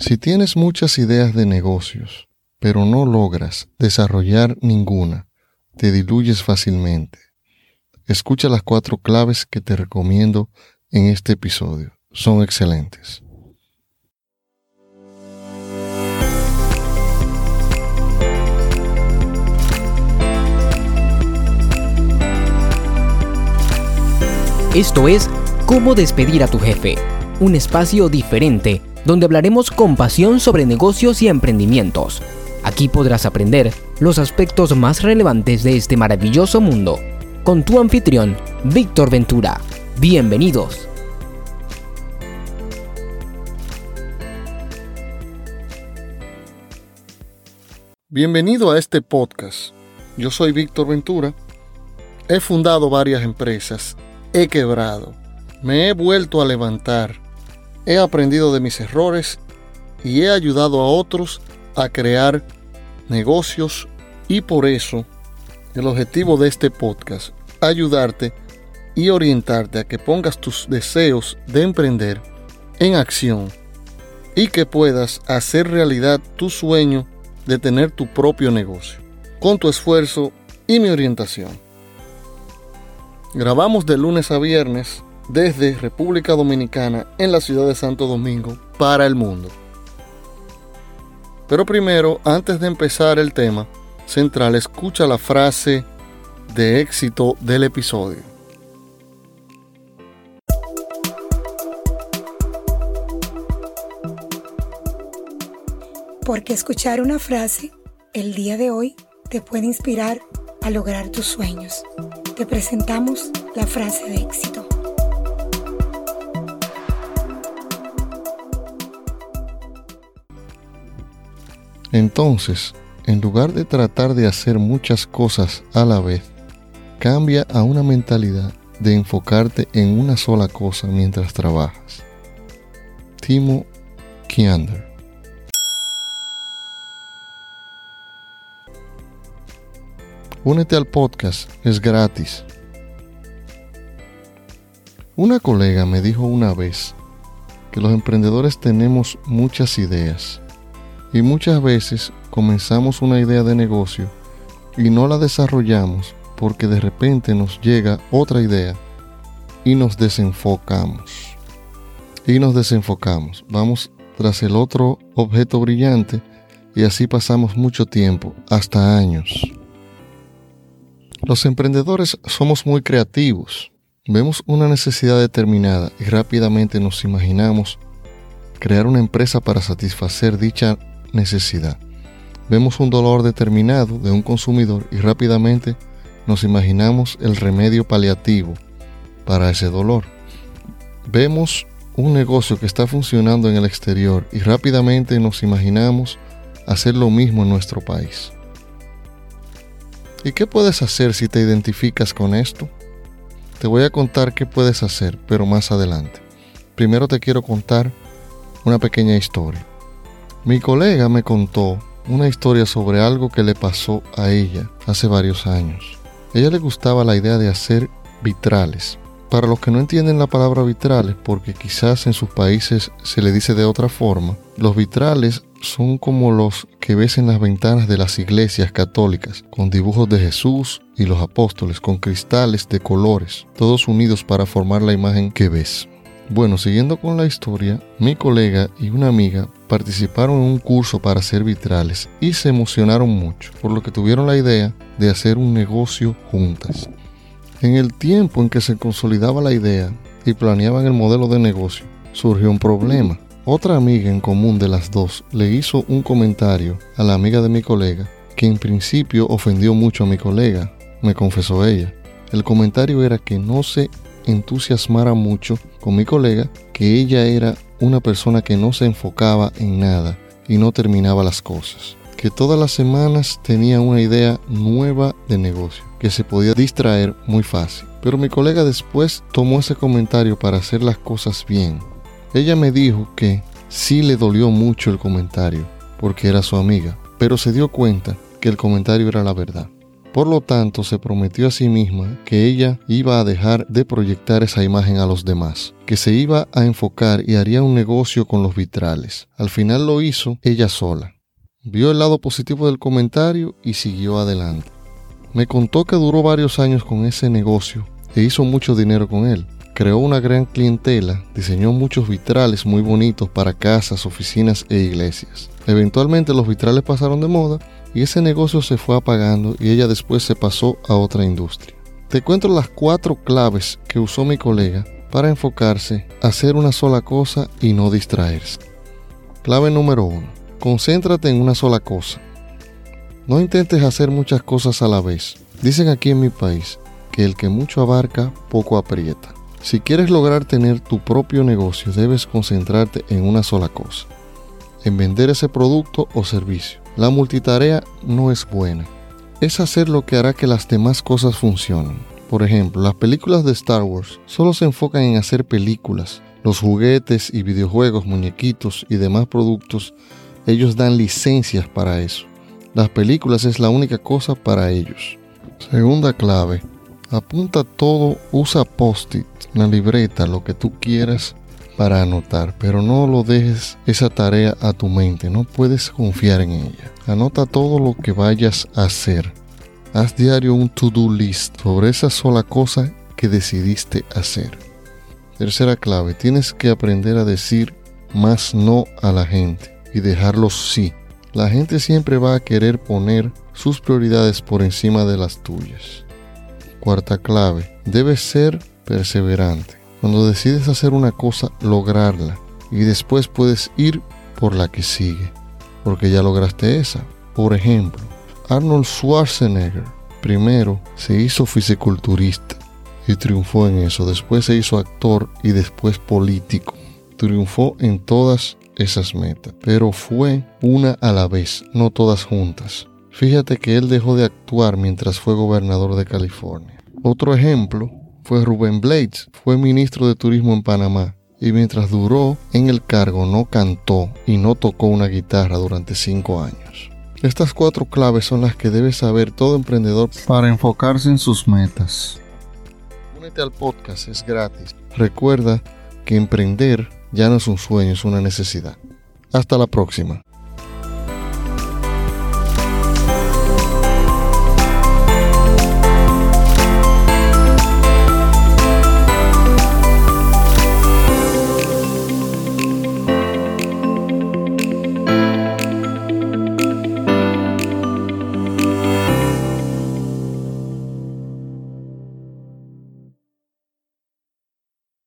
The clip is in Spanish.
Si tienes muchas ideas de negocios, pero no logras desarrollar ninguna, te diluyes fácilmente. Escucha las cuatro claves que te recomiendo en este episodio. Son excelentes. Esto es Cómo despedir a tu jefe, un espacio diferente donde hablaremos con pasión sobre negocios y emprendimientos. Aquí podrás aprender los aspectos más relevantes de este maravilloso mundo. Con tu anfitrión, Víctor Ventura. Bienvenidos. Bienvenido a este podcast. Yo soy Víctor Ventura. He fundado varias empresas. He quebrado. Me he vuelto a levantar he aprendido de mis errores y he ayudado a otros a crear negocios y por eso el objetivo de este podcast, ayudarte y orientarte a que pongas tus deseos de emprender en acción y que puedas hacer realidad tu sueño de tener tu propio negocio, con tu esfuerzo y mi orientación. Grabamos de lunes a viernes desde República Dominicana en la ciudad de Santo Domingo para el mundo. Pero primero, antes de empezar el tema central, escucha la frase de éxito del episodio. Porque escuchar una frase el día de hoy te puede inspirar a lograr tus sueños. Te presentamos la frase de éxito. Entonces, en lugar de tratar de hacer muchas cosas a la vez, cambia a una mentalidad de enfocarte en una sola cosa mientras trabajas. Timo Kiander Únete al podcast, es gratis. Una colega me dijo una vez que los emprendedores tenemos muchas ideas y muchas veces comenzamos una idea de negocio y no la desarrollamos porque de repente nos llega otra idea y nos desenfocamos. Y nos desenfocamos. Vamos tras el otro objeto brillante y así pasamos mucho tiempo, hasta años. Los emprendedores somos muy creativos. Vemos una necesidad determinada y rápidamente nos imaginamos crear una empresa para satisfacer dicha necesidad. Vemos un dolor determinado de un consumidor y rápidamente nos imaginamos el remedio paliativo para ese dolor. Vemos un negocio que está funcionando en el exterior y rápidamente nos imaginamos hacer lo mismo en nuestro país. ¿Y qué puedes hacer si te identificas con esto? Te voy a contar qué puedes hacer, pero más adelante. Primero te quiero contar una pequeña historia. Mi colega me contó una historia sobre algo que le pasó a ella hace varios años. A ella le gustaba la idea de hacer vitrales. Para los que no entienden la palabra vitrales, porque quizás en sus países se le dice de otra forma, los vitrales son como los que ves en las ventanas de las iglesias católicas, con dibujos de Jesús y los apóstoles, con cristales de colores, todos unidos para formar la imagen que ves. Bueno, siguiendo con la historia, mi colega y una amiga participaron en un curso para hacer vitrales y se emocionaron mucho, por lo que tuvieron la idea de hacer un negocio juntas. En el tiempo en que se consolidaba la idea y planeaban el modelo de negocio, surgió un problema. Otra amiga en común de las dos le hizo un comentario a la amiga de mi colega que en principio ofendió mucho a mi colega, me confesó ella. El comentario era que no se entusiasmara mucho con mi colega que ella era una persona que no se enfocaba en nada y no terminaba las cosas. Que todas las semanas tenía una idea nueva de negocio, que se podía distraer muy fácil. Pero mi colega después tomó ese comentario para hacer las cosas bien. Ella me dijo que sí le dolió mucho el comentario, porque era su amiga, pero se dio cuenta que el comentario era la verdad. Por lo tanto, se prometió a sí misma que ella iba a dejar de proyectar esa imagen a los demás, que se iba a enfocar y haría un negocio con los vitrales. Al final lo hizo ella sola. Vio el lado positivo del comentario y siguió adelante. Me contó que duró varios años con ese negocio e hizo mucho dinero con él. Creó una gran clientela, diseñó muchos vitrales muy bonitos para casas, oficinas e iglesias. Eventualmente los vitrales pasaron de moda y ese negocio se fue apagando y ella después se pasó a otra industria. Te cuento las cuatro claves que usó mi colega para enfocarse hacer una sola cosa y no distraerse. Clave número uno. Concéntrate en una sola cosa. No intentes hacer muchas cosas a la vez. Dicen aquí en mi país que el que mucho abarca, poco aprieta. Si quieres lograr tener tu propio negocio, debes concentrarte en una sola cosa, en vender ese producto o servicio. La multitarea no es buena. Es hacer lo que hará que las demás cosas funcionen. Por ejemplo, las películas de Star Wars solo se enfocan en hacer películas. Los juguetes y videojuegos, muñequitos y demás productos, ellos dan licencias para eso. Las películas es la única cosa para ellos. Segunda clave, apunta todo, usa post-it, una libreta, lo que tú quieras para anotar, pero no lo dejes esa tarea a tu mente, no puedes confiar en ella. Anota todo lo que vayas a hacer. Haz diario un to-do list sobre esa sola cosa que decidiste hacer. Tercera clave, tienes que aprender a decir más no a la gente y dejarlos sí. La gente siempre va a querer poner sus prioridades por encima de las tuyas. Cuarta clave, debes ser perseverante. Cuando decides hacer una cosa, lograrla. Y después puedes ir por la que sigue. Porque ya lograste esa. Por ejemplo, Arnold Schwarzenegger primero se hizo fisiculturista y triunfó en eso. Después se hizo actor y después político. Triunfó en todas esas metas. Pero fue una a la vez, no todas juntas. Fíjate que él dejó de actuar mientras fue gobernador de California. Otro ejemplo fue Rubén Blades, fue ministro de Turismo en Panamá y mientras duró en el cargo no cantó y no tocó una guitarra durante cinco años. Estas cuatro claves son las que debe saber todo emprendedor para enfocarse en sus metas. Únete al podcast, es gratis. Recuerda que emprender ya no es un sueño, es una necesidad. Hasta la próxima.